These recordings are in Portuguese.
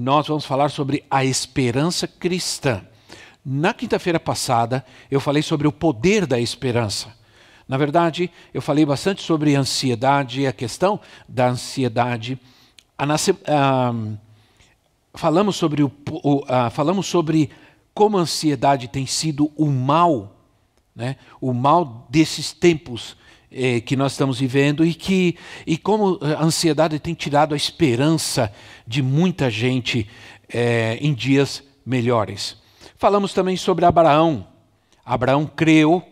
nós vamos falar sobre a esperança cristã. Na quinta-feira passada, eu falei sobre o poder da esperança. Na verdade, eu falei bastante sobre ansiedade, a questão da ansiedade. A, falamos, sobre o, o falamos sobre como a ansiedade tem sido o mal, né? o mal desses tempos eh, que nós estamos vivendo e que e como a ansiedade tem tirado a esperança de muita gente eh, em dias melhores. Falamos também sobre Abraão. Abraão creu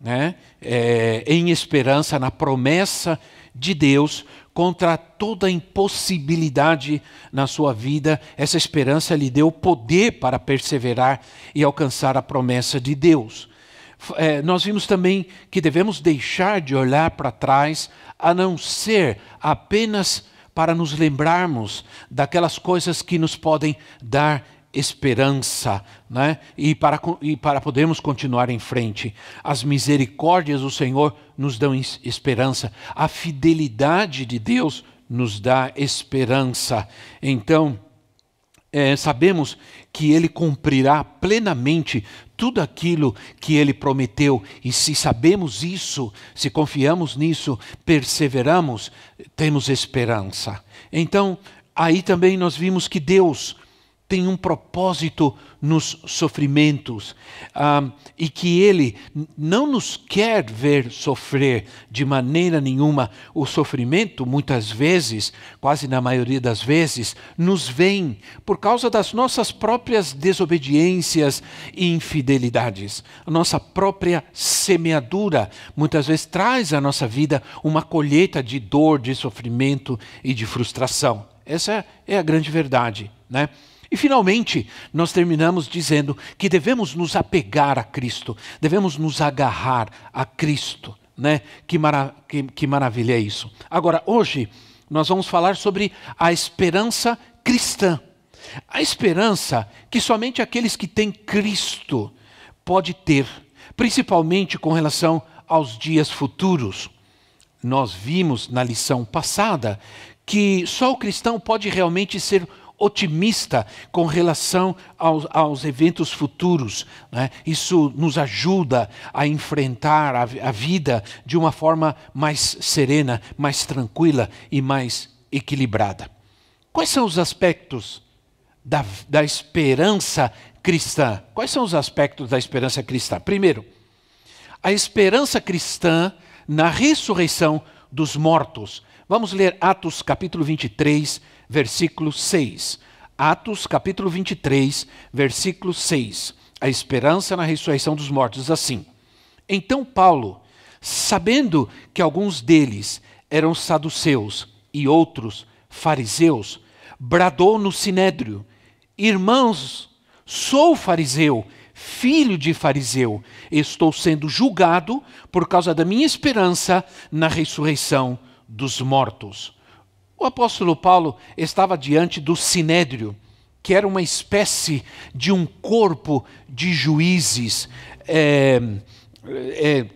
né, eh, em esperança na promessa de Deus contra toda impossibilidade na sua vida. Essa esperança lhe deu poder para perseverar e alcançar a promessa de Deus é, nós vimos também que devemos deixar de olhar para trás, a não ser apenas para nos lembrarmos daquelas coisas que nos podem dar esperança, né? e, para, e para podermos continuar em frente. As misericórdias do Senhor nos dão esperança, a fidelidade de Deus nos dá esperança. Então, é, sabemos que Ele cumprirá plenamente tudo aquilo que ele prometeu. E se sabemos isso, se confiamos nisso, perseveramos, temos esperança. Então, aí também nós vimos que Deus tem um propósito nos sofrimentos ah, e que Ele não nos quer ver sofrer de maneira nenhuma. O sofrimento, muitas vezes, quase na maioria das vezes, nos vem por causa das nossas próprias desobediências e infidelidades. A nossa própria semeadura muitas vezes traz à nossa vida uma colheita de dor, de sofrimento e de frustração. Essa é a grande verdade, né? E finalmente, nós terminamos dizendo que devemos nos apegar a Cristo, devemos nos agarrar a Cristo. Né? Que, mara que, que maravilha é isso. Agora, hoje, nós vamos falar sobre a esperança cristã. A esperança que somente aqueles que têm Cristo pode ter, principalmente com relação aos dias futuros. Nós vimos na lição passada que só o cristão pode realmente ser otimista com relação aos, aos eventos futuros. Né? Isso nos ajuda a enfrentar a, a vida de uma forma mais serena, mais tranquila e mais equilibrada. Quais são os aspectos da, da esperança cristã? Quais são os aspectos da esperança cristã? Primeiro, a esperança cristã na ressurreição dos mortos. Vamos ler Atos capítulo 23, versículo 6. Atos, capítulo 23, versículo 6. A esperança na ressurreição dos mortos, assim. Então Paulo, sabendo que alguns deles eram saduceus e outros fariseus, bradou no sinédrio: Irmãos, sou fariseu, filho de fariseu, estou sendo julgado por causa da minha esperança na ressurreição dos mortos. O apóstolo Paulo estava diante do sinédrio, que era uma espécie de um corpo de juízes, é, é,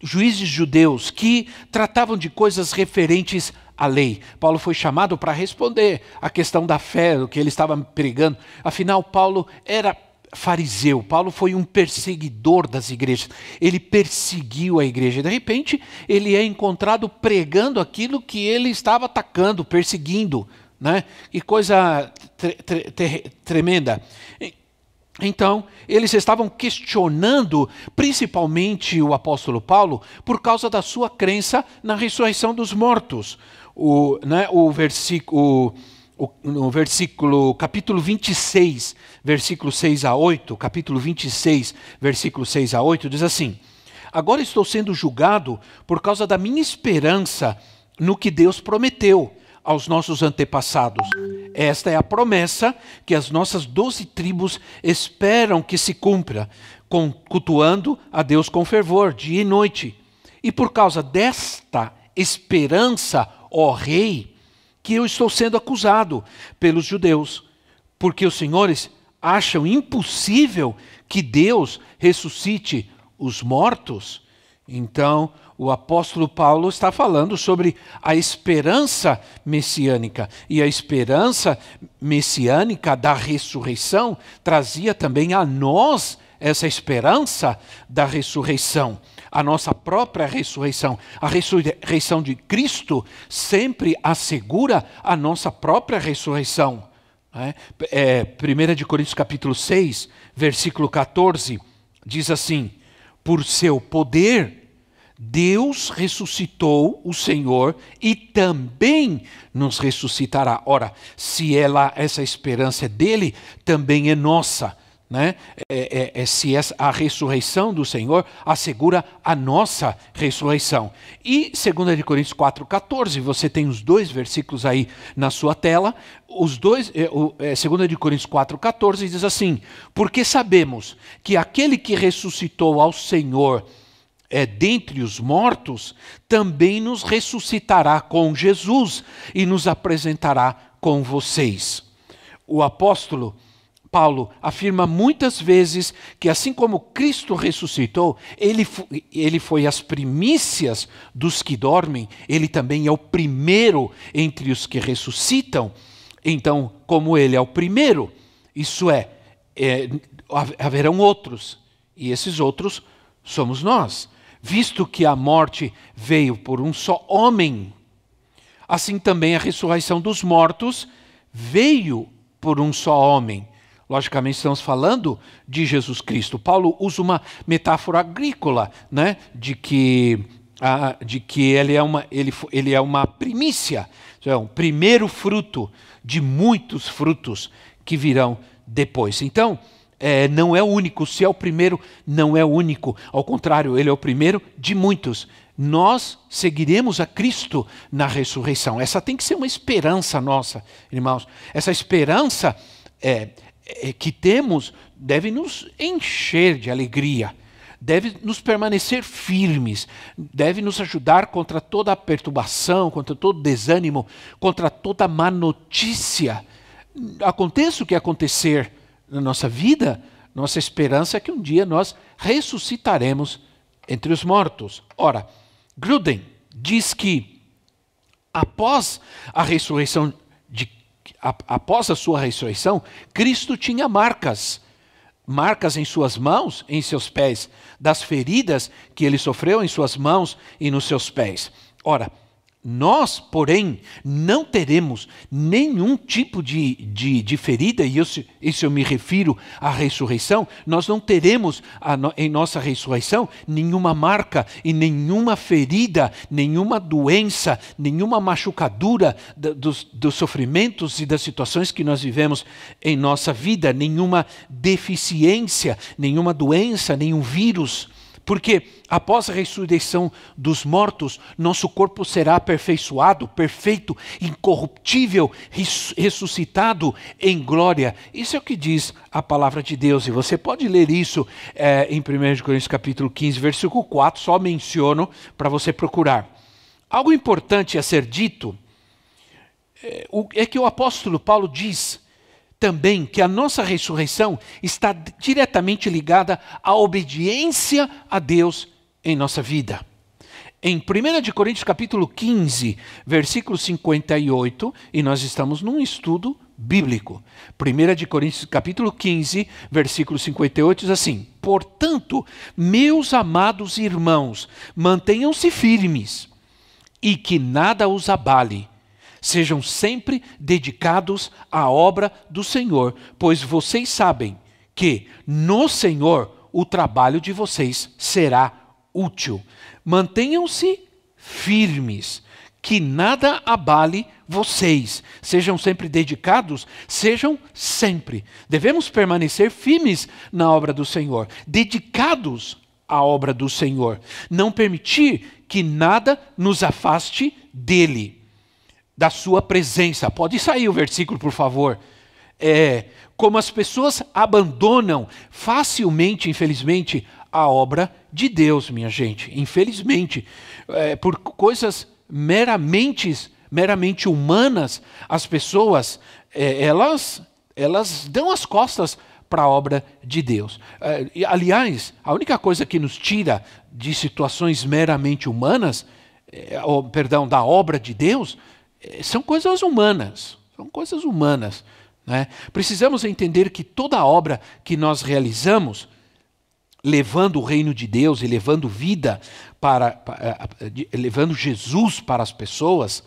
juízes judeus, que tratavam de coisas referentes à lei. Paulo foi chamado para responder à questão da fé, do que ele estava pregando. Afinal, Paulo era fariseu, Paulo foi um perseguidor das igrejas. Ele perseguiu a igreja. De repente, ele é encontrado pregando aquilo que ele estava atacando, perseguindo. Né? Que coisa tre tre tremenda. Então, eles estavam questionando, principalmente o apóstolo Paulo, por causa da sua crença na ressurreição dos mortos. O, né, o versículo no versículo, capítulo 26, versículo 6 a 8, capítulo 26, versículo 6 a 8, diz assim: Agora estou sendo julgado por causa da minha esperança no que Deus prometeu. aos nossos antepassados. Esta é a promessa que as nossas doze tribos esperam que se cumpra, cultuando a Deus com fervor, dia e noite. E por causa desta esperança, ó Rei, que eu estou sendo acusado pelos judeus, porque os senhores acham impossível que Deus ressuscite os mortos. Então, o apóstolo Paulo está falando sobre a esperança messiânica. E a esperança messiânica da ressurreição trazia também a nós essa esperança da ressurreição, a nossa própria ressurreição. A ressurreição de Cristo sempre assegura a nossa própria ressurreição. É, é, 1 de Coríntios capítulo 6, versículo 14, diz assim, por seu poder Deus ressuscitou o Senhor e também nos ressuscitará. Ora, se ela, essa esperança é dele, também é nossa. Né? É, é, é, se a ressurreição do Senhor assegura a nossa ressurreição. E 2 Coríntios 4,14, você tem os dois versículos aí na sua tela. Os dois, é, é, 2 Coríntios 4,14 diz assim: Porque sabemos que aquele que ressuscitou ao Senhor é, dentre os mortos, também nos ressuscitará com Jesus e nos apresentará com vocês. O apóstolo Paulo afirma muitas vezes que, assim como Cristo ressuscitou, ele, ele foi as primícias dos que dormem, ele também é o primeiro entre os que ressuscitam. Então, como ele é o primeiro, isso é, é haverão outros, e esses outros somos nós. Visto que a morte veio por um só homem, assim também a ressurreição dos mortos veio por um só homem. Logicamente, estamos falando de Jesus Cristo. Paulo usa uma metáfora agrícola, né? de, que, ah, de que ele é uma, ele, ele é uma primícia, é um primeiro fruto de muitos frutos que virão depois. Então, é, não é o único, se é o primeiro, não é o único. Ao contrário, ele é o primeiro de muitos. Nós seguiremos a Cristo na ressurreição. Essa tem que ser uma esperança nossa, irmãos. Essa esperança é, que temos deve nos encher de alegria deve nos permanecer firmes, deve nos ajudar contra toda perturbação, contra todo desânimo, contra toda má notícia. Aconteça o que acontecer, na nossa vida, nossa esperança é que um dia nós ressuscitaremos entre os mortos. Ora, Gruden diz que após a ressurreição após a sua ressurreição, Cristo tinha marcas, marcas em suas mãos, em seus pés, das feridas que ele sofreu em suas mãos e nos seus pés. Ora, nós, porém, não teremos nenhum tipo de, de, de ferida, e isso, isso eu me refiro à ressurreição, nós não teremos a, em nossa ressurreição nenhuma marca e nenhuma ferida, nenhuma doença, nenhuma machucadura dos, dos sofrimentos e das situações que nós vivemos em nossa vida, nenhuma deficiência, nenhuma doença, nenhum vírus. Porque após a ressurreição dos mortos, nosso corpo será aperfeiçoado, perfeito, incorruptível, ressuscitado em glória. Isso é o que diz a palavra de Deus. E você pode ler isso é, em 1 Coríntios capítulo 15, versículo 4, só menciono para você procurar. Algo importante a ser dito é, é que o apóstolo Paulo diz também que a nossa ressurreição está diretamente ligada à obediência a Deus em nossa vida. Em 1 Coríntios capítulo 15, versículo 58, e nós estamos num estudo bíblico. 1 Coríntios capítulo 15, versículo 58 diz assim: Portanto, meus amados irmãos, mantenham-se firmes e que nada os abale Sejam sempre dedicados à obra do Senhor, pois vocês sabem que no Senhor o trabalho de vocês será útil. Mantenham-se firmes, que nada abale vocês. Sejam sempre dedicados, sejam sempre. Devemos permanecer firmes na obra do Senhor, dedicados à obra do Senhor. Não permitir que nada nos afaste dele da sua presença. Pode sair o versículo, por favor. É, como as pessoas abandonam facilmente, infelizmente, a obra de Deus, minha gente. Infelizmente, é, por coisas meramente, meramente humanas, as pessoas é, elas, elas dão as costas para a obra de Deus. É, aliás, a única coisa que nos tira de situações meramente humanas, é, perdão, da obra de Deus, são coisas humanas. São coisas humanas. Né? Precisamos entender que toda obra que nós realizamos, levando o reino de Deus e levando vida para, para levando Jesus para as pessoas,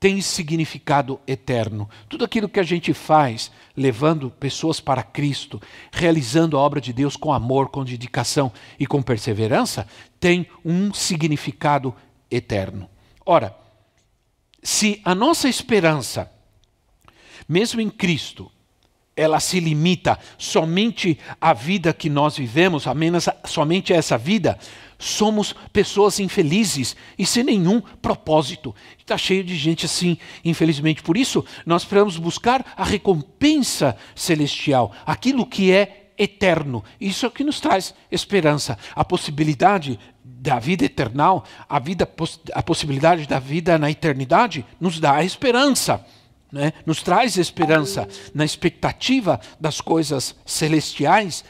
tem significado eterno. Tudo aquilo que a gente faz, levando pessoas para Cristo, realizando a obra de Deus com amor, com dedicação e com perseverança, tem um significado eterno. Ora, se a nossa esperança, mesmo em Cristo, ela se limita somente à vida que nós vivemos, apenas somente a essa vida, somos pessoas infelizes e sem nenhum propósito. Está cheio de gente assim, infelizmente. Por isso, nós precisamos buscar a recompensa celestial, aquilo que é eterno. Isso é o que nos traz esperança, a possibilidade da vida eternal, a, vida, a possibilidade da vida na eternidade, nos dá esperança. Né? Nos traz esperança na expectativa das coisas celestiais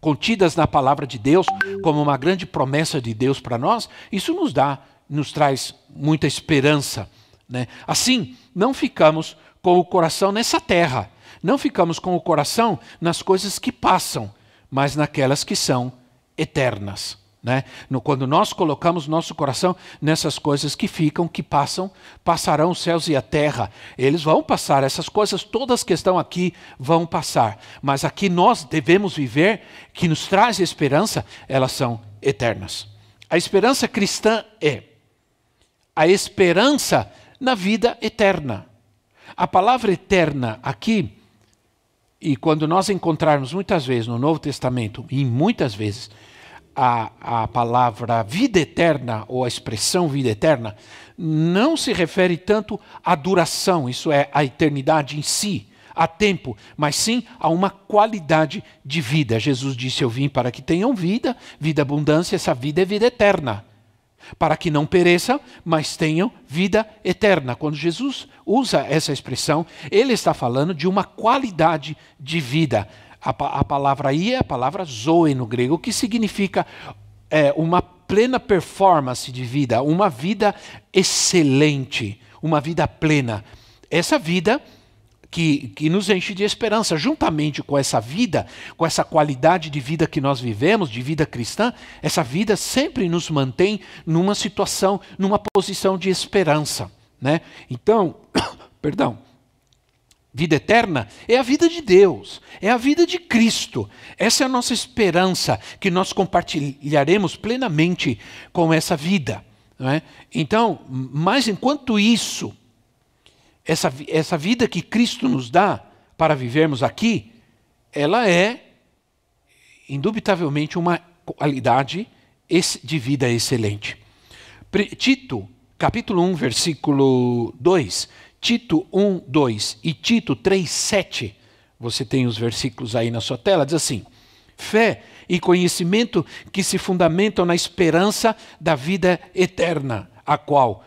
contidas na palavra de Deus como uma grande promessa de Deus para nós, isso nos dá, nos traz muita esperança. Né? Assim, não ficamos com o coração nessa terra, não ficamos com o coração nas coisas que passam, mas naquelas que são eternas. Né? No, quando nós colocamos nosso coração nessas coisas que ficam, que passam, passarão os céus e a terra. Eles vão passar, essas coisas todas que estão aqui vão passar. Mas aqui nós devemos viver, que nos traz esperança, elas são eternas. A esperança cristã é a esperança na vida eterna. A palavra eterna aqui, e quando nós encontrarmos muitas vezes no Novo Testamento, e muitas vezes, a, a palavra vida eterna ou a expressão vida eterna não se refere tanto à duração, isso é, à eternidade em si, a tempo, mas sim a uma qualidade de vida. Jesus disse: Eu vim para que tenham vida, vida abundância, essa vida é vida eterna. Para que não pereçam, mas tenham vida eterna. Quando Jesus usa essa expressão, ele está falando de uma qualidade de vida a, a palavra aí é a palavra zoe no grego, que significa é, uma plena performance de vida, uma vida excelente, uma vida plena. Essa vida que, que nos enche de esperança, juntamente com essa vida, com essa qualidade de vida que nós vivemos, de vida cristã, essa vida sempre nos mantém numa situação, numa posição de esperança. Né? Então, perdão, Vida eterna é a vida de Deus, é a vida de Cristo. Essa é a nossa esperança, que nós compartilharemos plenamente com essa vida. É? Então, mas enquanto isso, essa, essa vida que Cristo nos dá para vivermos aqui, ela é indubitavelmente uma qualidade de vida excelente. Tito, capítulo 1, versículo 2 Tito 1, 2 e Tito 3, 7, você tem os versículos aí na sua tela, diz assim: fé e conhecimento que se fundamentam na esperança da vida eterna, a qual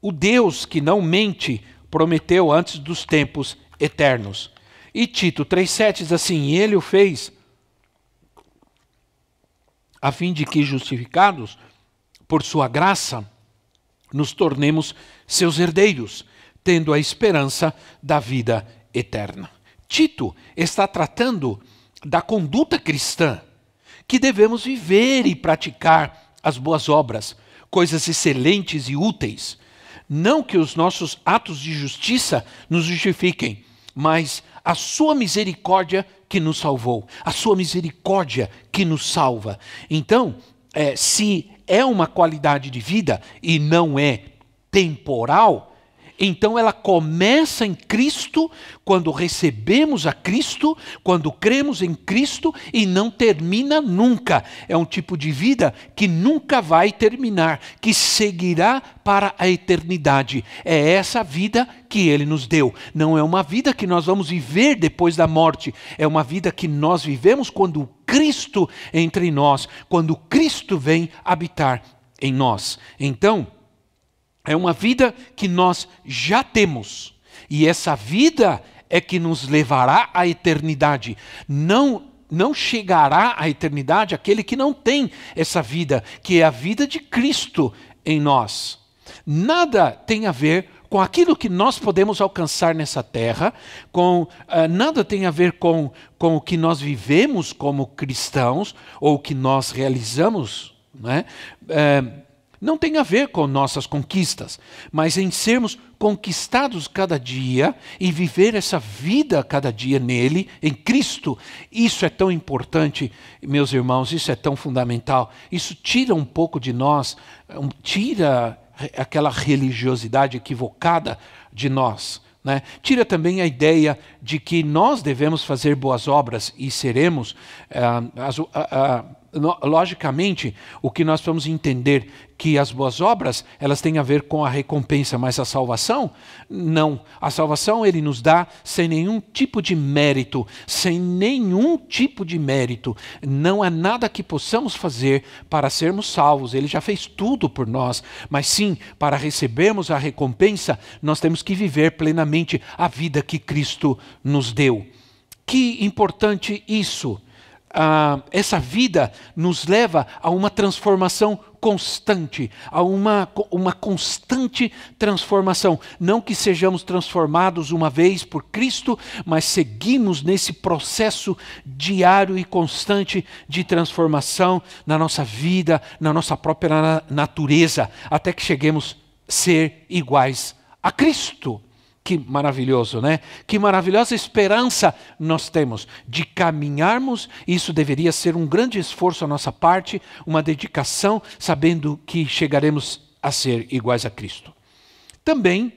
o Deus que não mente prometeu antes dos tempos eternos. E Tito 3,7 diz assim: Ele o fez a fim de que, justificados por sua graça, nos tornemos seus herdeiros tendo a esperança da vida eterna. Tito está tratando da conduta cristã, que devemos viver e praticar as boas obras, coisas excelentes e úteis. Não que os nossos atos de justiça nos justifiquem, mas a sua misericórdia que nos salvou, a sua misericórdia que nos salva. Então, é, se é uma qualidade de vida e não é temporal, Então ela começa em Cristo, quando recebemos a Cristo, quando cremos em Cristo e não termina nunca. É um tipo de vida que nunca vai terminar, que seguirá para a eternidade. É essa vida que ele nos deu. Não é uma vida que nós vamos viver depois da morte, é uma vida que nós vivemos quando Cristo entra em nós, quando Cristo vem habitar em nós. Então, é uma vida que nós já temos. E essa vida é que nos levará à eternidade. Não não chegará à eternidade aquele que não tem essa vida, que é a vida de Cristo em nós. Nada tem a ver com aquilo que nós podemos alcançar nessa terra, com uh, nada tem a ver com, com o que nós vivemos como cristãos ou o que nós realizamos. Né? Uh, não tem a ver com nossas conquistas, mas em sermos conquistados cada dia e viver essa vida cada dia nele, em Cristo. Isso é tão importante, meus irmãos, isso é tão fundamental. Isso tira um pouco de nós, tira aquela religiosidade equivocada de nós. Né? Tira também a ideia de que nós devemos fazer boas obras e seremos. Uh, as, uh, uh, logicamente, o que nós vamos entender que as boas obras, elas têm a ver com a recompensa, mas a salvação, não. A salvação ele nos dá sem nenhum tipo de mérito, sem nenhum tipo de mérito. Não há nada que possamos fazer para sermos salvos. Ele já fez tudo por nós, mas sim, para recebermos a recompensa, nós temos que viver plenamente a vida que Cristo nos deu. Que importante isso! Ah, essa vida nos leva a uma transformação constante, a uma, uma constante transformação. Não que sejamos transformados uma vez por Cristo, mas seguimos nesse processo diário e constante de transformação na nossa vida, na nossa própria natureza, até que cheguemos a ser iguais a Cristo. Que maravilhoso, né? Que maravilhosa esperança nós temos de caminharmos. Isso deveria ser um grande esforço à nossa parte, uma dedicação, sabendo que chegaremos a ser iguais a Cristo. Também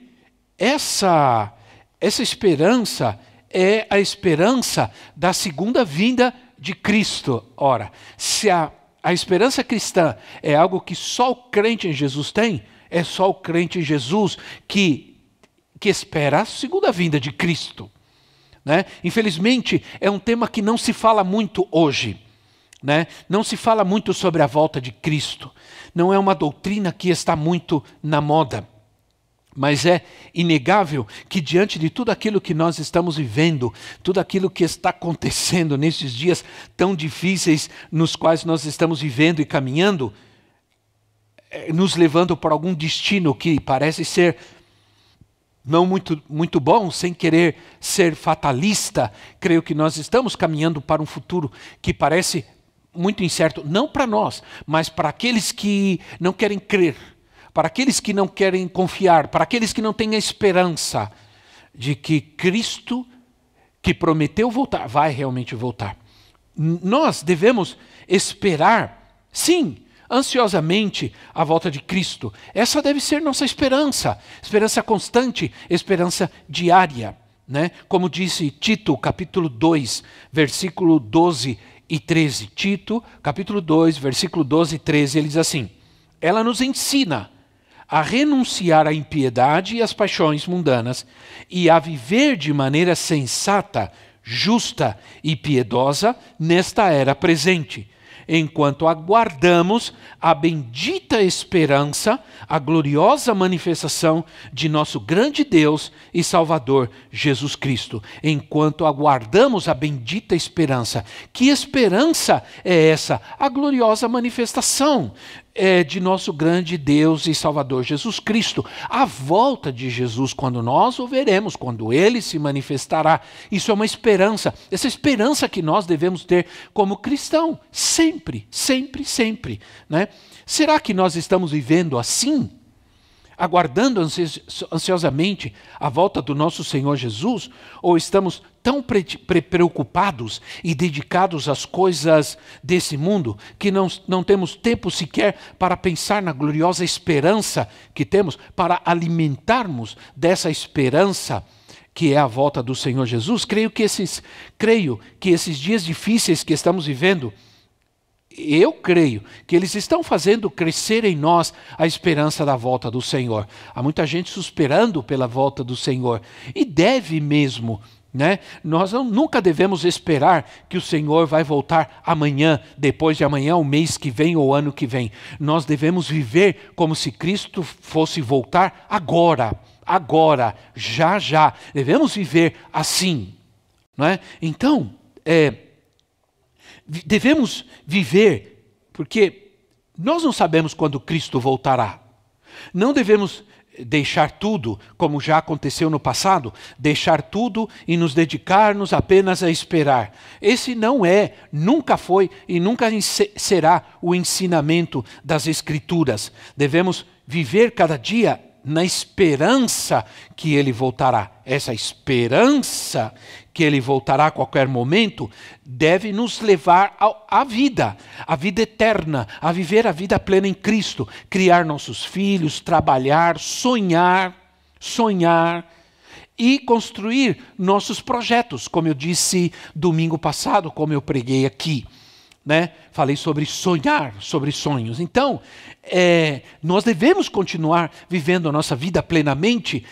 essa essa esperança é a esperança da segunda vinda de Cristo. Ora, se a, a esperança cristã é algo que só o crente em Jesus tem, é só o crente em Jesus que que espera a segunda vinda de Cristo. Né? Infelizmente, é um tema que não se fala muito hoje. Né? Não se fala muito sobre a volta de Cristo. Não é uma doutrina que está muito na moda. Mas é inegável que, diante de tudo aquilo que nós estamos vivendo, tudo aquilo que está acontecendo nesses dias tão difíceis nos quais nós estamos vivendo e caminhando, eh, nos levando para algum destino que parece ser não muito, muito bom, sem querer ser fatalista, creio que nós estamos caminhando para um futuro que parece muito incerto, não para nós, mas para aqueles que não querem crer, para aqueles que não querem confiar, para aqueles que não têm a esperança de que Cristo, que prometeu voltar, vai realmente voltar. Nós devemos esperar, sim, ansiosamente a volta de Cristo. Essa deve ser nossa esperança, esperança constante, esperança diária. Né? Como disse Tito, capítulo 2, versículo 12 e 13. Tito, capítulo 2, versículo 12 e 13, ele diz assim: Ela nos ensina a renunciar à impiedade e às paixões mundanas e a viver de maneira sensata, justa e piedosa nesta era presente enquanto aguardamos a bendita esperança, a gloriosa manifestação de nosso grande Deus e Salvador Jesus Cristo. Enquanto aguardamos a bendita esperança. Que esperança é essa? A gloriosa manifestação é, de nosso grande Deus e Salvador Jesus Cristo. A volta de Jesus, quando nós o veremos, quando ele se manifestará. Isso é uma esperança, essa esperança que nós devemos ter como cristão, sempre, sempre, sempre. Né? Será que nós estamos vivendo assim? Aguardando ansiosamente a volta do nosso Senhor Jesus? Ou estamos tão pre preocupados e dedicados às coisas desse mundo que não, não temos tempo sequer para pensar na gloriosa esperança que temos, para alimentarmos dessa esperança? que é a volta do Senhor Jesus, creio que esses, creio que esses dias difíceis que estamos vivendo eu creio que eles estão fazendo crescer em nós a esperança da volta do Senhor. Há muita gente suspirando pela volta do Senhor e deve mesmo. Né? Nós não, nunca devemos esperar que o Senhor vai voltar amanhã, depois de amanhã, o mês que vem ou ano que vem. Nós devemos viver como se Cristo fosse voltar agora, agora, já já. Devemos viver assim. Não é? Então, é, devemos viver, porque nós não sabemos quando Cristo voltará. Não devemos deixar tudo, como já aconteceu no passado, deixar tudo e nos dedicar-nos apenas a esperar. Esse não é, nunca foi e nunca será o ensinamento das Escrituras. Devemos viver cada dia na esperança que ele voltará. Essa esperança que ele voltará a qualquer momento deve nos levar à vida, à vida eterna, a viver a vida plena em Cristo, criar nossos filhos, trabalhar, sonhar, sonhar e construir nossos projetos, como eu disse domingo passado, como eu preguei aqui né? Falei sobre sonhar, sobre sonhos. Então, é, nós devemos continuar vivendo a nossa vida plenamente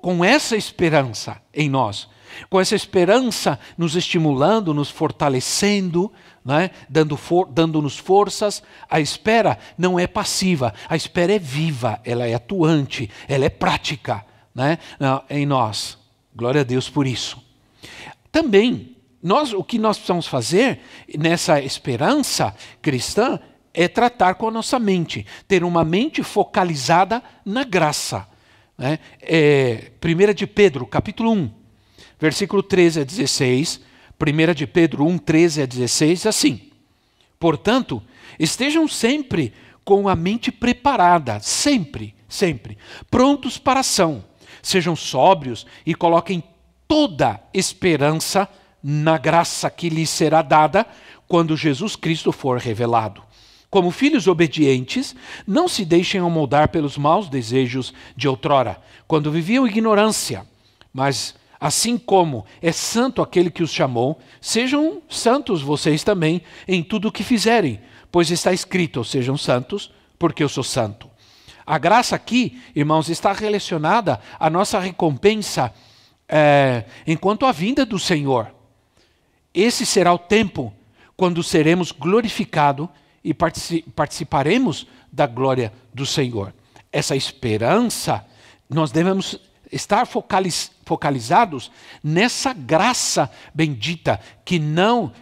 com essa esperança em nós, com essa esperança nos estimulando, nos fortalecendo, né? dando for, dando-nos forças. A espera não é passiva, a espera é viva, ela é atuante, ela é prática né? em nós. Glória a Deus por isso. Também nós, o que nós precisamos fazer nessa esperança cristã é tratar com a nossa mente, ter uma mente focalizada na graça. Né? É, 1 de Pedro, capítulo 1, versículo 13 a 16. 1 de Pedro 1, 13 a 16, assim. Portanto, estejam sempre com a mente preparada, sempre, sempre, prontos para a ação. Sejam sóbrios e coloquem toda esperança na graça que lhes será dada quando Jesus Cristo for revelado. Como filhos obedientes, não se deixem amoldar pelos maus desejos de outrora, quando viviam ignorância. Mas, assim como é santo aquele que os chamou, sejam santos vocês também em tudo o que fizerem, pois está escrito: sejam santos, porque eu sou santo. A graça aqui, irmãos, está relacionada à nossa recompensa é, enquanto a vinda do Senhor. Esse será o tempo quando seremos glorificados e participaremos da glória do Senhor. Essa esperança, nós devemos estar focaliz focalizados nessa graça bendita que não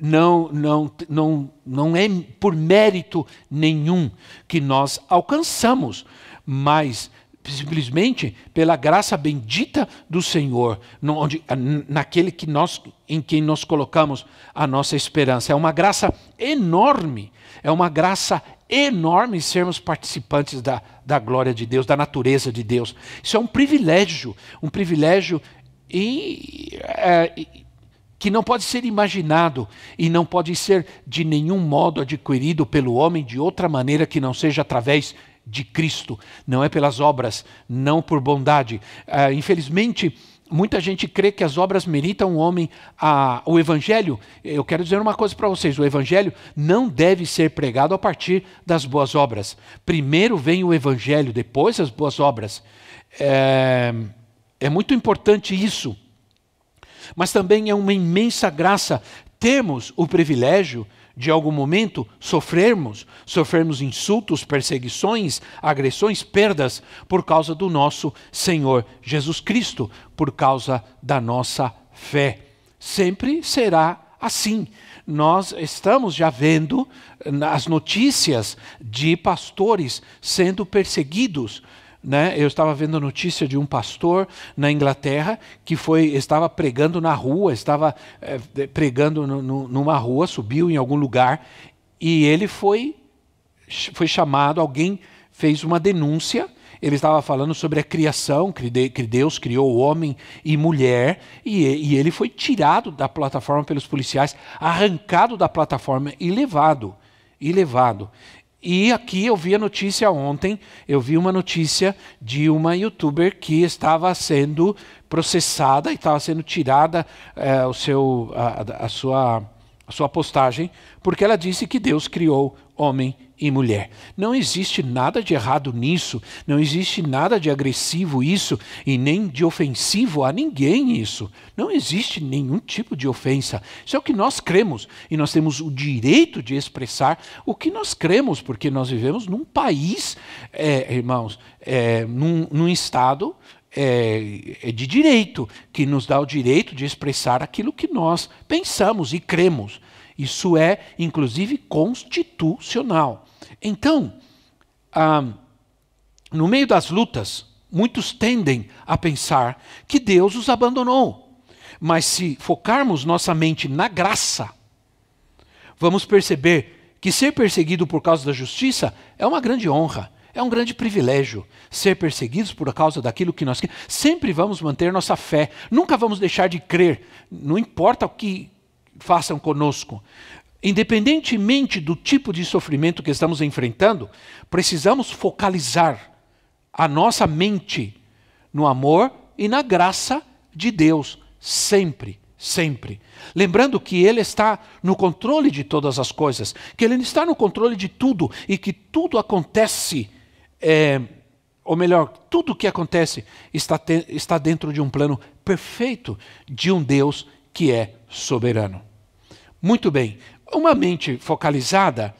não, não, não, não é por mérito nenhum que nós alcançamos, mas simplesmente pela graça bendita do Senhor, onde, naquele que nós, em quem nós colocamos a nossa esperança. É uma graça enorme, é uma graça enorme sermos participantes da, da glória de Deus, da natureza de Deus. Isso é um privilégio, um privilégio e, é, que não pode ser imaginado e não pode ser de nenhum modo adquirido pelo homem de outra maneira que não seja através de Cristo, não é pelas obras, não por bondade. Uh, infelizmente, muita gente crê que as obras meritam o homem a, o evangelho. Eu quero dizer uma coisa para vocês: o evangelho não deve ser pregado a partir das boas obras. Primeiro vem o evangelho, depois as boas obras. É, é muito importante isso. Mas também é uma imensa graça termos o privilégio de algum momento sofrermos, sofrermos insultos, perseguições, agressões, perdas por causa do nosso Senhor Jesus Cristo, por causa da nossa fé. Sempre será assim. Nós estamos já vendo as notícias de pastores sendo perseguidos né? Eu estava vendo a notícia de um pastor na Inglaterra que foi estava pregando na rua, estava é, pregando no, no, numa rua, subiu em algum lugar e ele foi foi chamado, alguém fez uma denúncia ele estava falando sobre a criação, que Deus criou o homem e mulher, e, e ele foi tirado da plataforma pelos policiais, arrancado da plataforma e levado. E levado. E aqui eu vi a notícia ontem, eu vi uma notícia de uma youtuber que estava sendo processada e estava sendo tirada é, o seu, a, a, sua, a sua postagem, porque ela disse que Deus criou homem e mulher. Não existe nada de errado nisso, não existe nada de agressivo isso e nem de ofensivo a ninguém isso. Não existe nenhum tipo de ofensa. Isso é o que nós cremos e nós temos o direito de expressar o que nós cremos, porque nós vivemos num país, é, irmãos, é, num, num estado é, é, de direito, que nos dá o direito de expressar aquilo que nós pensamos e cremos. Isso é, inclusive, constitucional. Então, ah, no meio das lutas, muitos tendem a pensar que Deus os abandonou. Mas se focarmos nossa mente na graça, vamos perceber que ser perseguido por causa da justiça é uma grande honra, é um grande privilégio. Ser perseguidos por causa daquilo que nós sempre vamos manter nossa fé, nunca vamos deixar de crer, não importa o que façam conosco. Independentemente do tipo de sofrimento que estamos enfrentando, precisamos focalizar a nossa mente no amor e na graça de Deus, sempre, sempre. Lembrando que Ele está no controle de todas as coisas, que Ele está no controle de tudo e que tudo acontece, é, ou melhor, tudo que acontece está, te, está dentro de um plano perfeito de um Deus que é soberano. Muito bem, uma mente focalizada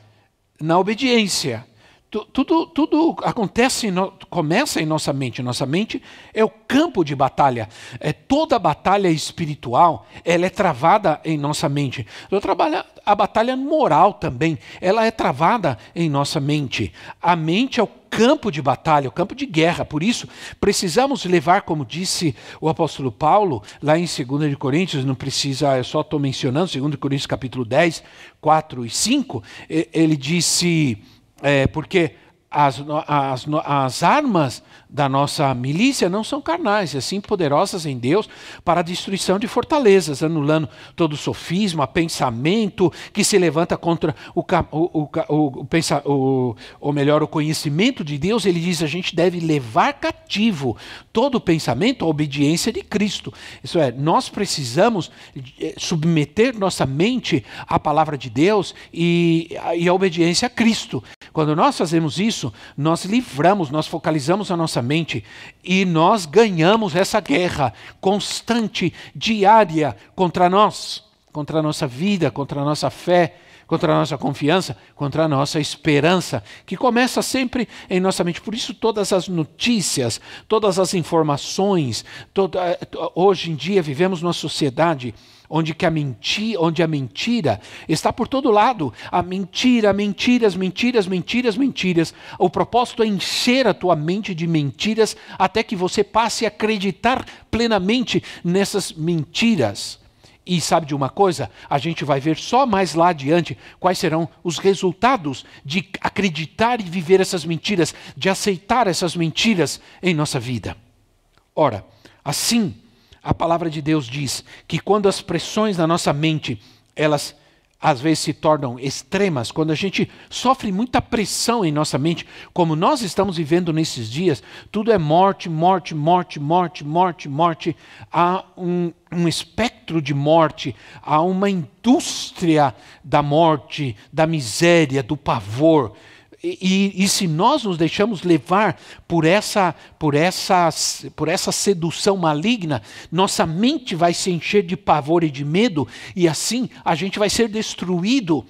na obediência. Tudo, tudo acontece, começa em nossa mente. Nossa mente é o campo de batalha. É toda batalha espiritual, ela é travada em nossa mente. A batalha moral também. Ela é travada em nossa mente. A mente é o campo de batalha, o campo de guerra. Por isso, precisamos levar, como disse o apóstolo Paulo, lá em 2 Coríntios, não precisa, eu só estou mencionando, 2 Coríntios capítulo 10, 4 e 5, ele disse, é, porque as, as, as armas da nossa milícia não são carnais, e assim poderosas em Deus para a destruição de fortalezas, anulando todo sofisma, pensamento que se levanta contra o, o, o, o, ou melhor, o conhecimento de Deus. Ele diz a gente deve levar cativo todo pensamento à obediência de Cristo. Isso é, nós precisamos eh, submeter nossa mente à palavra de Deus e, e à obediência a Cristo. Quando nós fazemos isso, nós livramos, nós focalizamos a nossa mente e nós ganhamos essa guerra constante, diária contra nós, contra a nossa vida, contra a nossa fé, contra a nossa confiança, contra a nossa esperança, que começa sempre em nossa mente. Por isso, todas as notícias, todas as informações, toda, hoje em dia vivemos numa sociedade onde, que a, mentira, onde a mentira está por todo lado. A mentira, mentiras, mentiras, mentiras, mentiras. O propósito é encher a tua mente de mentiras até que você passe a acreditar plenamente nessas mentiras. E sabe de uma coisa? A gente vai ver só mais lá adiante quais serão os resultados de acreditar e viver essas mentiras, de aceitar essas mentiras em nossa vida. Ora, assim, a palavra de Deus diz que quando as pressões na nossa mente, elas às vezes se tornam extremas, quando a gente sofre muita pressão em nossa mente, como nós estamos vivendo nesses dias, tudo é morte, morte, morte, morte, morte, morte. Há um, um espectro de morte, há uma indústria da morte, da miséria, do pavor. E, e, se nós nos deixamos levar por essa, por, essa, por essa sedução maligna, nossa mente vai se encher de pavor e de medo, e assim a gente vai ser destruído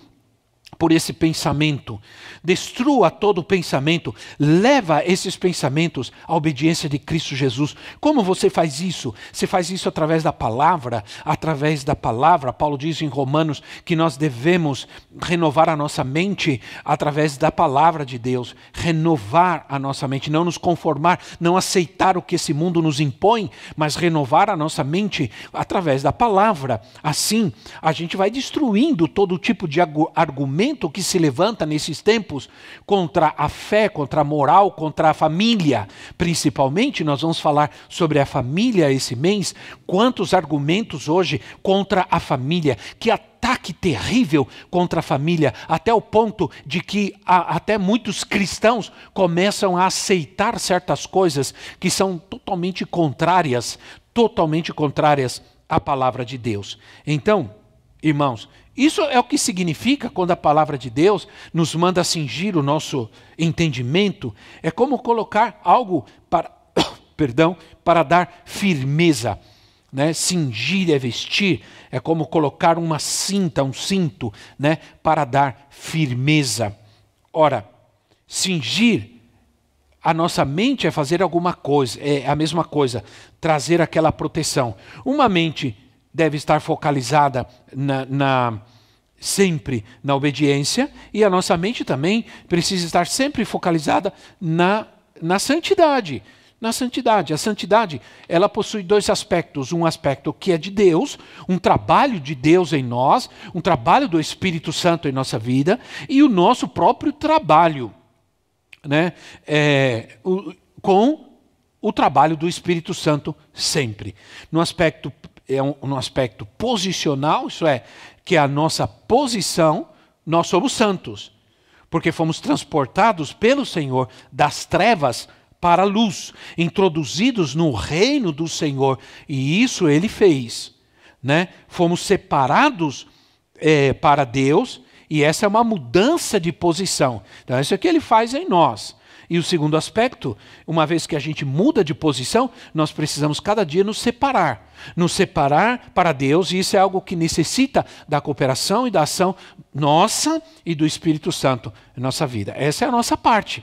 por esse pensamento. Destrua todo pensamento, leva esses pensamentos à obediência de Cristo Jesus. Como você faz isso? Você faz isso através da palavra, através da palavra. Paulo diz em Romanos que nós devemos renovar a nossa mente através da palavra de Deus, renovar a nossa mente, não nos conformar, não aceitar o que esse mundo nos impõe, mas renovar a nossa mente através da palavra. Assim, a gente vai destruindo todo tipo de argumento argumento que se levanta nesses tempos contra a fé, contra a moral, contra a família. Principalmente, nós vamos falar sobre a família esse mês. Quantos argumentos hoje contra a família? Que ataque terrível contra a família, até o ponto de que a, até muitos cristãos começam a aceitar certas coisas que são totalmente contrárias, totalmente contrárias à palavra de Deus. Então, irmãos, isso é o que significa quando a palavra de Deus nos manda cingir o nosso entendimento, é como colocar algo para, perdão, para dar firmeza. Né? Cingir é vestir, é como colocar uma cinta, um cinto, né? para dar firmeza. Ora, cingir a nossa mente é fazer alguma coisa, é a mesma coisa, trazer aquela proteção. Uma mente deve estar focalizada na, na, sempre na obediência e a nossa mente também precisa estar sempre focalizada na, na santidade. Na santidade. A santidade, ela possui dois aspectos. Um aspecto que é de Deus, um trabalho de Deus em nós, um trabalho do Espírito Santo em nossa vida, e o nosso próprio trabalho. Né? É, o, com o trabalho do Espírito Santo sempre. No aspecto é um, um aspecto posicional, isso é, que é a nossa posição, nós somos santos, porque fomos transportados pelo Senhor das trevas para a luz, introduzidos no reino do Senhor, e isso ele fez. Né? Fomos separados é, para Deus, e essa é uma mudança de posição. Então, isso é o que ele faz em nós. E o segundo aspecto, uma vez que a gente muda de posição, nós precisamos cada dia nos separar. Nos separar para Deus, e isso é algo que necessita da cooperação e da ação nossa e do Espírito Santo em nossa vida. Essa é a nossa parte.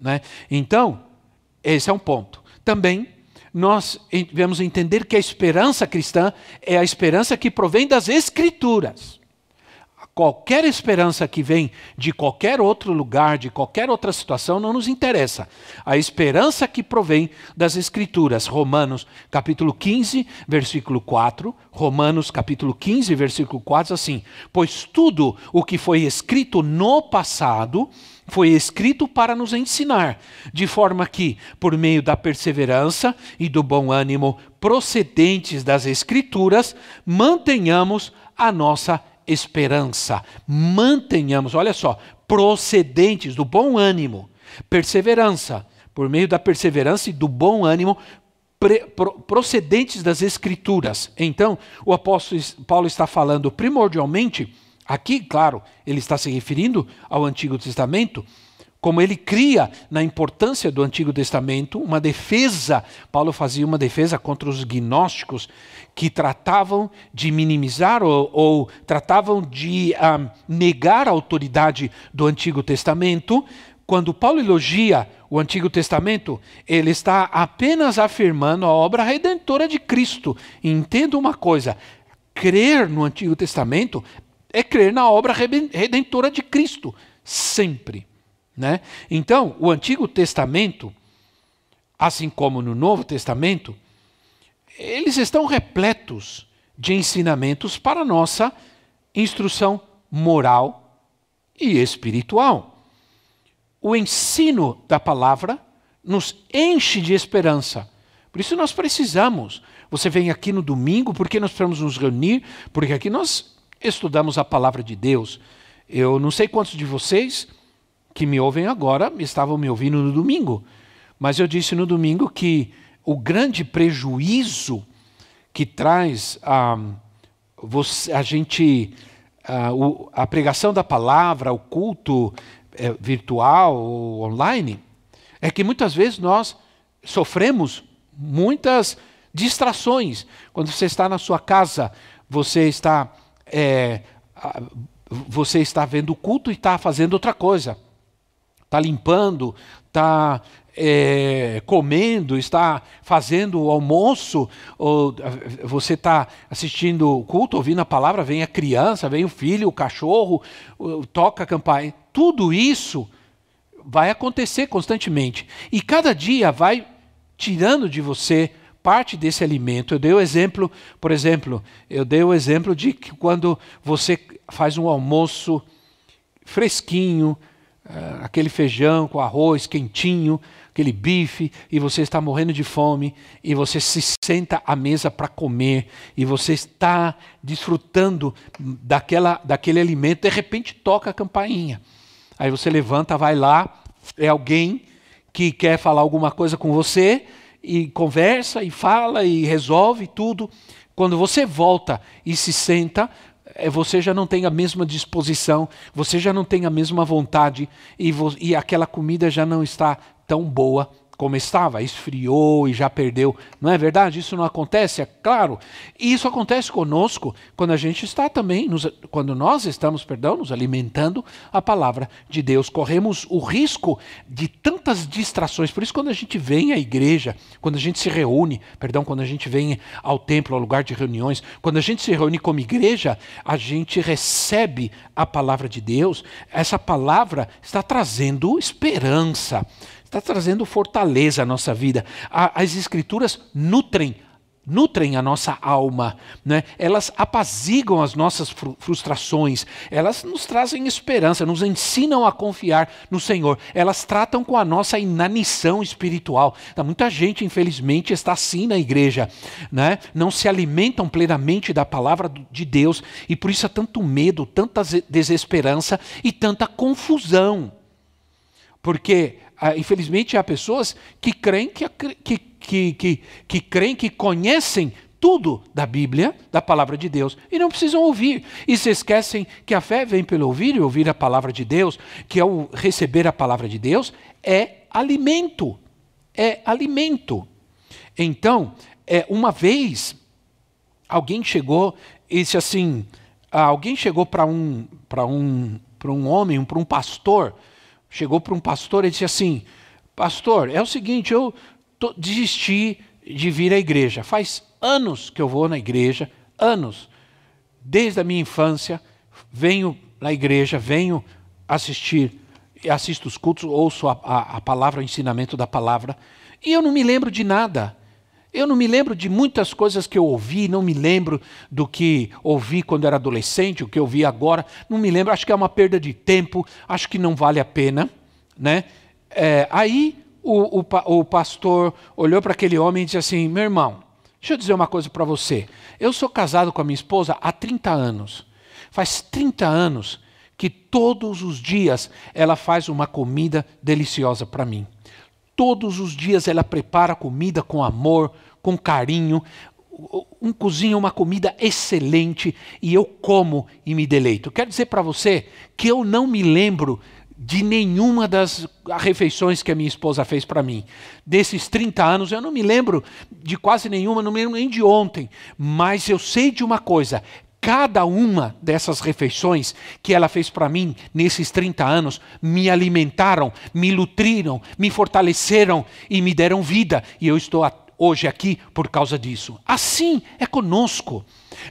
Né? Então, esse é um ponto. Também nós devemos entender que a esperança cristã é a esperança que provém das Escrituras. Qualquer esperança que vem de qualquer outro lugar, de qualquer outra situação, não nos interessa. A esperança que provém das Escrituras, Romanos capítulo 15, versículo 4, Romanos capítulo 15, versículo 4, assim: Pois tudo o que foi escrito no passado foi escrito para nos ensinar, de forma que, por meio da perseverança e do bom ânimo procedentes das Escrituras, mantenhamos a nossa esperança. Mantenhamos, olha só, procedentes do bom ânimo, perseverança, por meio da perseverança e do bom ânimo, pre, pro, procedentes das Escrituras. Então, o apóstolo Paulo está falando primordialmente, aqui, claro, ele está se referindo ao Antigo Testamento, como ele cria na importância do Antigo Testamento uma defesa. Paulo fazia uma defesa contra os gnósticos que tratavam de minimizar ou, ou tratavam de um, ah, negar a autoridade do Antigo Testamento. Quando Paulo elogia o Antigo Testamento, ele está apenas afirmando a obra redentora de Cristo. Entenda uma coisa: crer no Antigo Testamento é crer na obra redentora de Cristo, sempre. Né? Então, o Antigo Testamento, assim como no Novo Testamento, eles estão repletos de ensinamentos para nossa instrução moral e espiritual. O ensino da palavra nos enche de esperança. Por isso nós precisamos. Você vem aqui no domingo, porque nós precisamos nos reunir, porque aqui nós estudamos a palavra de Deus. Eu não sei quantos de vocês que me ouvem agora estavam me ouvindo no domingo. Mas eu disse no domingo que o grande prejuízo que traz a, a gente, a, a, pregação da palavra, o culto é, virtual online, é que muitas vezes nós sofremos muitas distrações. Quando você está na sua casa, você está, é, você está vendo o culto e está fazendo outra coisa está limpando, está é, comendo, está fazendo o almoço, ou você está assistindo o culto, ouvindo a palavra, vem a criança, vem o filho, o cachorro, toca a campainha. Tudo isso vai acontecer constantemente. E cada dia vai tirando de você parte desse alimento. Eu dei o exemplo, por exemplo, eu dei o exemplo de que quando você faz um almoço fresquinho, uh, aquele feijão com arroz quentinho, aquele bife, e você está morrendo de fome, e você se senta à mesa para comer, e você está desfrutando daquela, daquele alimento, de repente toca a campainha. Aí você levanta, vai lá, é alguém que quer falar alguma coisa com você, e conversa, e fala, e resolve tudo. Quando você volta e se senta, é, você já não tem a mesma disposição, você já não tem a mesma vontade e, e aquela comida já não está tão boa como estava, esfriou e já perdeu. Não é verdade? Isso não acontece, é claro. E isso acontece conosco quando a gente está também, nos, quando nós estamos, perdão, nos alimentando a palavra de Deus. Corremos o risco de tantas distrações. Por isso, quando a gente vem à igreja, quando a gente se reúne, perdão, quando a gente vem ao templo, ao lugar de reuniões, quando a gente se reúne como igreja, a gente recebe a palavra de Deus. Essa palavra está trazendo esperança está trazendo fortaleza à nossa vida. As Escrituras nutrem nutrem a nossa alma, né? elas apaziguam as nossas frustrações, elas nos trazem esperança, nos ensinam a confiar no Senhor, elas tratam com a nossa inanição espiritual. Então, muita gente, infelizmente, está assim na igreja, né? não se alimentam plenamente da palavra de Deus e por isso há tanto medo, tanta desesperança e tanta confusão. Porque ah, infelizmente, há pessoas que creem que, que, que, que, que creem que conhecem tudo da Bíblia, da palavra de Deus, e não precisam ouvir. E se esquecem que a fé vem pelo ouvir e ouvir a palavra de Deus, que ao receber a palavra de Deus é alimento. É alimento. Então, é, uma vez, alguém chegou e disse assim: alguém chegou para um, um, um homem, para um pastor, chegou para um pastor e disse assim: Pastor, é o seguinte, eu tô, desisti de vir à igreja. Faz anos que eu vou na igreja, anos. Desde a minha infância, venho na igreja, venho assistir, assisto os cultos, ouço a, a, a palavra, o ensinamento da palavra, e eu não me lembro de nada. Eu não me lembro de muitas coisas que eu ouvi, não me lembro do que ouvi quando era adolescente, o que eu ouvi agora, não me lembro, acho que é uma perda de tempo, acho que não vale a pena. Né? É, aí o, o, o pastor olhou para aquele homem e disse assim: Meu irmão, deixa eu dizer uma coisa para você. Eu sou casado com a minha esposa há 30 anos. Faz 30 anos que todos os dias ela faz uma comida deliciosa para mim. Todos os dias ela prepara comida com amor, com carinho, um cozinha uma comida excelente e eu como e me deleito. Quero dizer para você que eu não me lembro de nenhuma das refeições que a minha esposa fez para mim. Desses 30 anos, eu não me lembro de quase nenhuma, não me lembro nem de ontem, mas eu sei de uma coisa: cada uma dessas refeições que ela fez para mim nesses 30 anos me alimentaram, me nutriram, me fortaleceram e me deram vida. E eu estou hoje aqui por causa disso. Assim é conosco.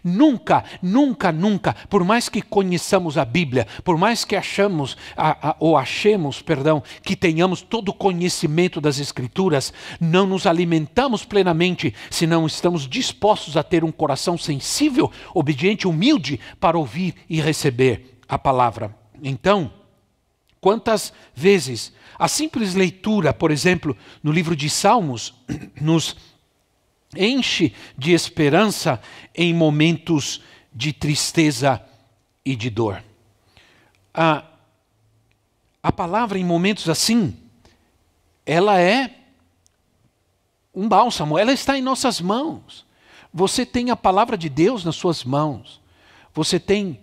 Nunca, nunca, nunca, por mais que conheçamos a Bíblia, por mais que achamos a, a, ou achemos, perdão, que tenhamos todo o conhecimento das Escrituras, não nos alimentamos plenamente se não estamos dispostos a ter um coração sensível, obediente, humilde para ouvir e receber a palavra. Então, quantas vezes a simples leitura, por exemplo, no livro de Salmos, nos enche de esperança em momentos de tristeza e de dor. A, a palavra, em momentos assim, ela é um bálsamo, ela está em nossas mãos. Você tem a palavra de Deus nas suas mãos. Você tem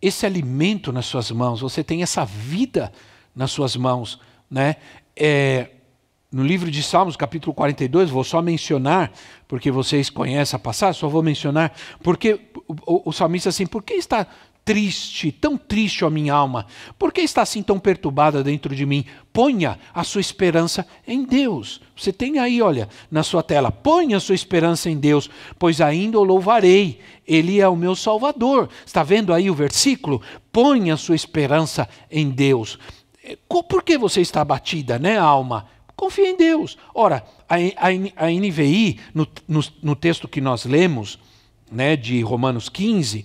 esse alimento nas suas mãos, você tem essa vida nas suas mãos. Né? É, no livro de Salmos, capítulo 42, vou só mencionar, porque vocês conhecem a passagem, só vou mencionar, porque o, o salmista assim, por que está triste, tão triste a minha alma? Por que está assim tão perturbada dentro de mim? Ponha a sua esperança em Deus. Você tem aí, olha, na sua tela, ponha a sua esperança em Deus, pois ainda o louvarei, Ele é o meu Salvador. Está vendo aí o versículo? Ponha a sua esperança em Deus. Por que você está abatida, né, alma? Confia em Deus. Ora, a, a, a NVI, no, no, no, texto que nós lemos, né, de Romanos 15,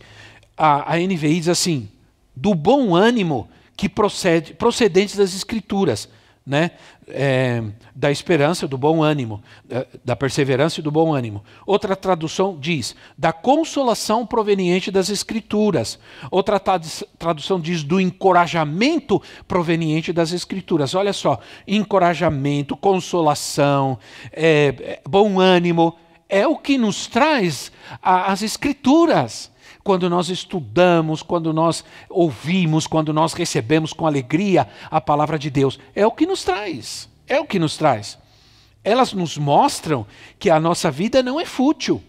a, a NVI diz assim: do bom ânimo que procede, procedentes das Escrituras né, é, da esperança, do bom ânimo, da, da, perseverança e do bom ânimo. Outra tradução diz da consolação proveniente das Escrituras. Outra tradução diz do encorajamento proveniente das Escrituras. Olha só, encorajamento, consolação, é, é bom ânimo, é o que nos traz a, as Escrituras quando nós estudamos, quando nós ouvimos, quando nós recebemos com alegria a palavra de Deus. É o que nos traz. É o que nos traz. Elas nos mostram que a nossa vida não é fútil,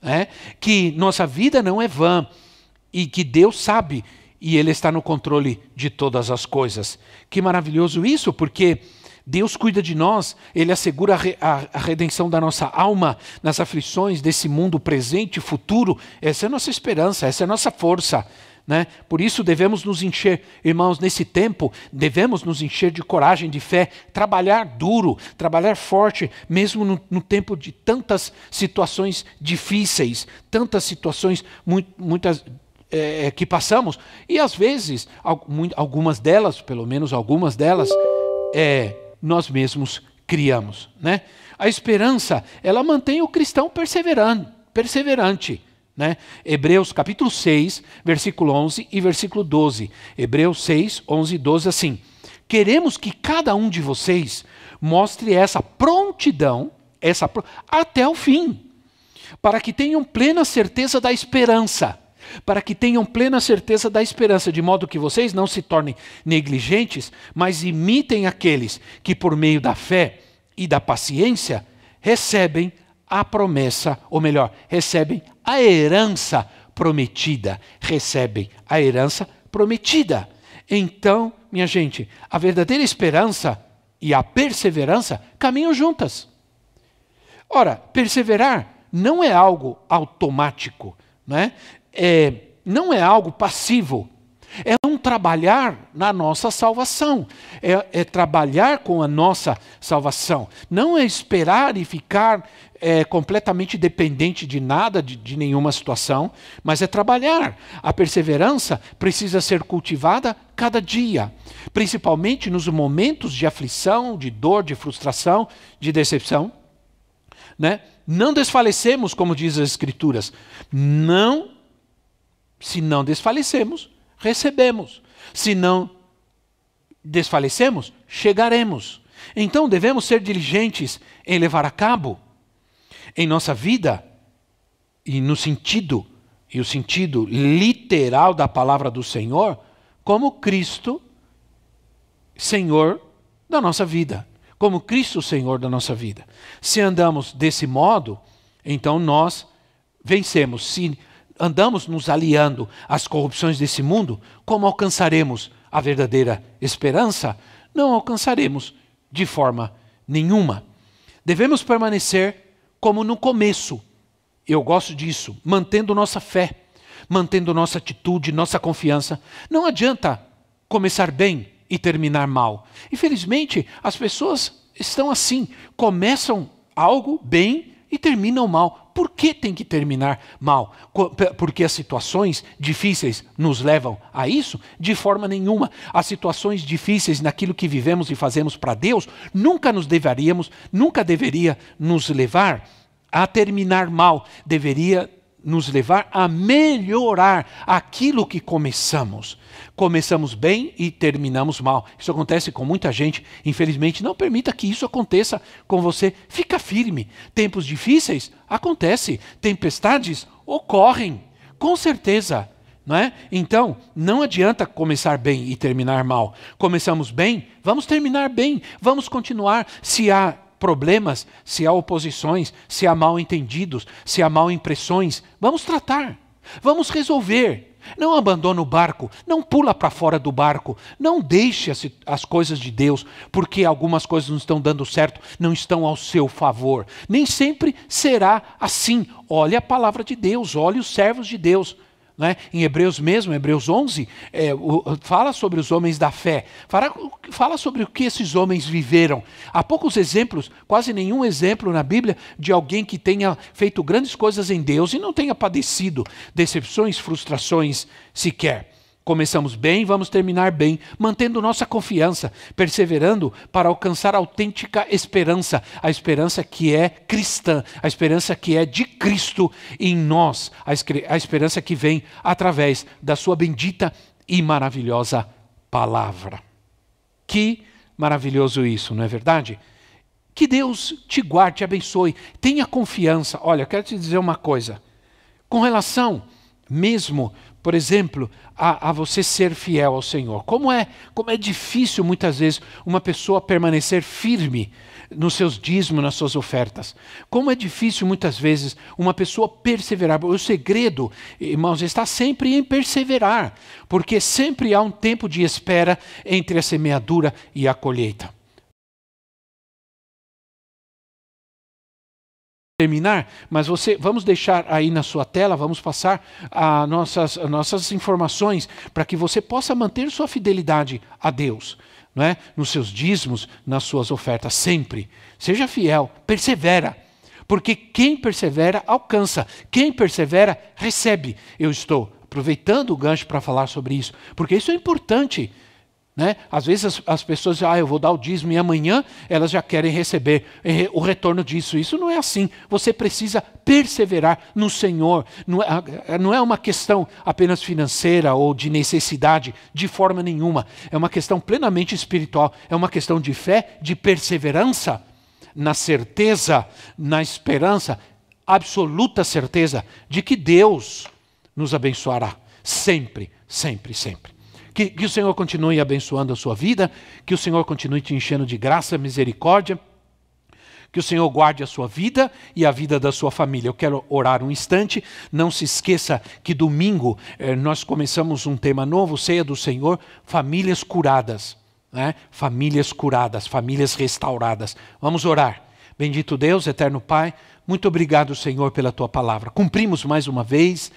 né? que nossa vida não é vã e que Deus sabe e Ele está no controle de todas as coisas. Que maravilhoso isso, porque Deus cuida de nós, Ele assegura a, a, a, redenção da nossa alma nas aflições desse mundo presente e futuro. Essa é a nossa esperança, essa é a nossa força. Né? Por isso devemos nos encher, irmãos, nesse tempo, devemos nos encher de coragem, de fé, trabalhar duro, trabalhar forte, mesmo no, no tempo de tantas situações difíceis, tantas situações, muito, muitas é, que passamos. E às vezes, algumas delas, pelo menos algumas delas, é nós mesmos criamos. Né? A esperança, ela mantém o cristão perseverante. perseverante né? Hebreus capítulo 6, versículo 11 e versículo 12. Hebreus 6, 11 e 12 assim. Queremos que cada um de vocês mostre essa prontidão, essa até o fim, para que tenham plena certeza da esperança para que tenham plena certeza da esperança, de modo que vocês não se tornem negligentes, mas imitem aqueles que, por meio da fé e da paciência, recebem a promessa, ou melhor, recebem a herança prometida. Recebem a herança prometida. Então, minha gente, a verdadeira esperança e a perseverança caminham juntas. Ora, perseverar não é algo automático, não é? não é algo passivo, é um trabalhar na nossa salvação, é, é, trabalhar com a nossa salvação, não é esperar e ficar é, completamente dependente de nada, de, de nenhuma situação, mas é trabalhar. A perseverança precisa ser cultivada cada dia, principalmente nos momentos de aflição, de dor, de frustração, de decepção. Né? Não desfalecemos, como diz as Escrituras, não se não desfalecemos, recebemos. Se não desfalecemos, chegaremos. Então devemos ser diligentes em levar a cabo em nossa vida e no sentido e o sentido literal da palavra do Senhor como Cristo Senhor da nossa vida, como Cristo Senhor da nossa vida. Se andamos desse modo, então nós vencemos. Se andamos nos aliando às corrupções desse mundo, como alcançaremos a verdadeira esperança? Não alcançaremos de forma nenhuma. Devemos permanecer como no começo. Eu gosto disso, mantendo nossa fé, mantendo nossa atitude, nossa confiança. Não adianta começar bem e terminar mal. Infelizmente, as pessoas estão assim, começam algo bem e terminam mal. Por que tem que terminar mal? Porque as situações difíceis nos levam a isso? De forma nenhuma. As situações difíceis naquilo que vivemos e fazemos para Deus nunca nos deveríamos, nunca deveria nos levar a terminar mal. Deveria nos levar a melhorar aquilo que começamos. Começamos bem e terminamos mal. Isso acontece com muita gente. Infelizmente, não permita que isso aconteça com você. Fica firme. Tempos difíceis acontece, tempestades ocorrem, com certeza. Não é? Então, não adianta começar bem e terminar mal. Começamos bem, vamos terminar bem, vamos continuar. Se há problemas, se há oposições, se há mal entendidos, se há mal impressões, vamos tratar, vamos resolver. Não abandone o barco, não pula para fora do barco, não deixe as, as, coisas de Deus, porque algumas coisas não estão dando certo, não estão ao seu favor. Nem sempre será assim. Olhe a palavra de Deus, olhe os servos de Deus. Né? Em Hebreus mesmo, Hebreus 11, é, o, fala sobre os homens da fé, fala, fala sobre o que esses homens viveram. Há poucos exemplos, quase nenhum exemplo na Bíblia de alguém que tenha feito grandes coisas em Deus e não tenha padecido decepções, frustrações sequer. Começamos bem, vamos terminar bem, mantendo nossa confiança, perseverando para alcançar a autêntica esperança, a esperança que é cristã, a esperança que é de Cristo em nós, a esperança que vem através da Sua bendita e maravilhosa palavra. Que maravilhoso isso, não é verdade? Que Deus te guarde, te abençoe, tenha confiança. Olha, quero te dizer uma coisa. Com relação mesmo, por exemplo, a, a, você ser fiel ao Senhor. Como é, como é difícil muitas vezes uma pessoa permanecer firme nos seus dízimos, nas suas ofertas. Como é difícil muitas vezes uma pessoa perseverar. O segredo, irmãos, está sempre em perseverar, porque sempre há um tempo de espera entre a semeadura e a colheita. Terminar, mas você vamos deixar aí na sua tela, vamos passar a nossas, nossas informações para que você possa manter sua fidelidade a Deus, não é? Nos seus dízimos, nas suas ofertas, sempre. Seja fiel, persevera. Porque quem persevera alcança, quem persevera recebe. Eu estou aproveitando o gancho para falar sobre isso, porque isso é importante. Né? Às vezes as, as, pessoas dizem, ah, eu vou dar o dízimo e amanhã elas já querem receber eh, o retorno disso. Isso não é assim. Você precisa perseverar no Senhor. Não é, não é uma questão apenas financeira ou de necessidade, de forma nenhuma. É uma questão plenamente espiritual. É uma questão de fé, de perseverança, na certeza, na esperança, absoluta certeza de que Deus nos abençoará. Sempre, sempre, sempre. Que, que o Senhor continue abençoando a sua vida, que o Senhor continue te enchendo de graça, misericórdia. Que o Senhor guarde a sua vida e a vida da sua família. Eu quero orar um instante. Não se esqueça que domingo eh, nós começamos um tema novo, Ceia do Senhor, famílias curadas. Né? Famílias curadas, famílias restauradas. Vamos orar. Bendito Deus, eterno Pai, muito obrigado, Senhor, pela tua palavra. Cumprimos mais uma vez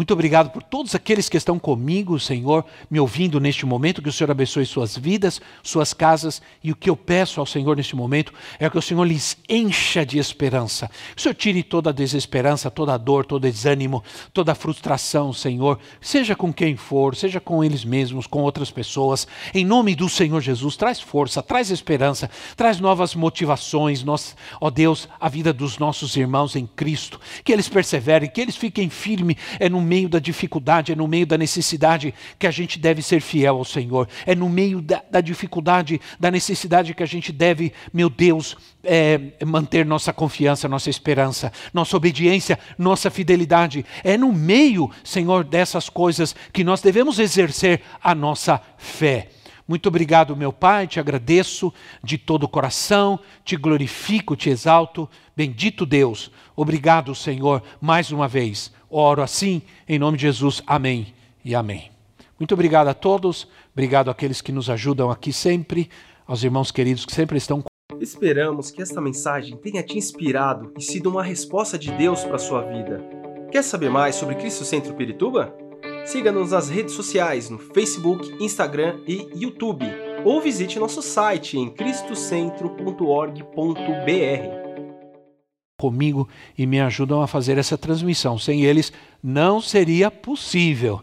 muito obrigado por todos aqueles que estão comigo, Senhor, me ouvindo neste momento. Que o Senhor abençoe suas vidas, suas casas. E o que eu peço ao Senhor neste momento é que o Senhor lhes encha de esperança. Que o Senhor tire toda a desesperança, toda a dor, todo desânimo, toda a frustração, Senhor. Seja com quem for, seja com eles mesmos, com outras pessoas. Em nome do Senhor Jesus, traz força, traz esperança, traz novas motivações. Nós, ó Deus, a vida dos nossos irmãos em Cristo. Que eles perseverem, que eles fiquem firmes. É no meio da dificuldade, é no meio da necessidade que a gente deve ser fiel ao Senhor. É no meio da, da dificuldade, da necessidade que a gente deve, meu Deus, é, manter nossa confiança, nossa esperança, nossa obediência, nossa fidelidade. É no meio, Senhor, dessas coisas que nós devemos exercer a nossa fé. Muito obrigado, meu Pai, te agradeço de todo o coração, te glorifico, te exalto. Bendito Deus. Obrigado, Senhor, mais uma vez Oro assim, em nome de Jesus. Amém e amém. Muito obrigado a todos, obrigado àqueles que nos ajudam aqui sempre, aos irmãos queridos que sempre estão Esperamos que esta mensagem tenha te inspirado e sido uma resposta de Deus para a sua vida. Quer saber mais sobre Cristo Centro Pirituba? Siga-nos nas redes sociais no Facebook, Instagram e YouTube, ou visite nosso site em cristocentro.org.br comigo e me ajudam a fazer essa transmissão. Sem eles não seria possível.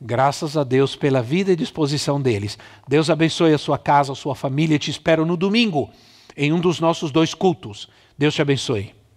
Graças a Deus pela vida e disposição deles. Deus abençoe a sua casa, a sua família. Te espero no domingo, em um dos nossos dois cultos. Deus te abençoe.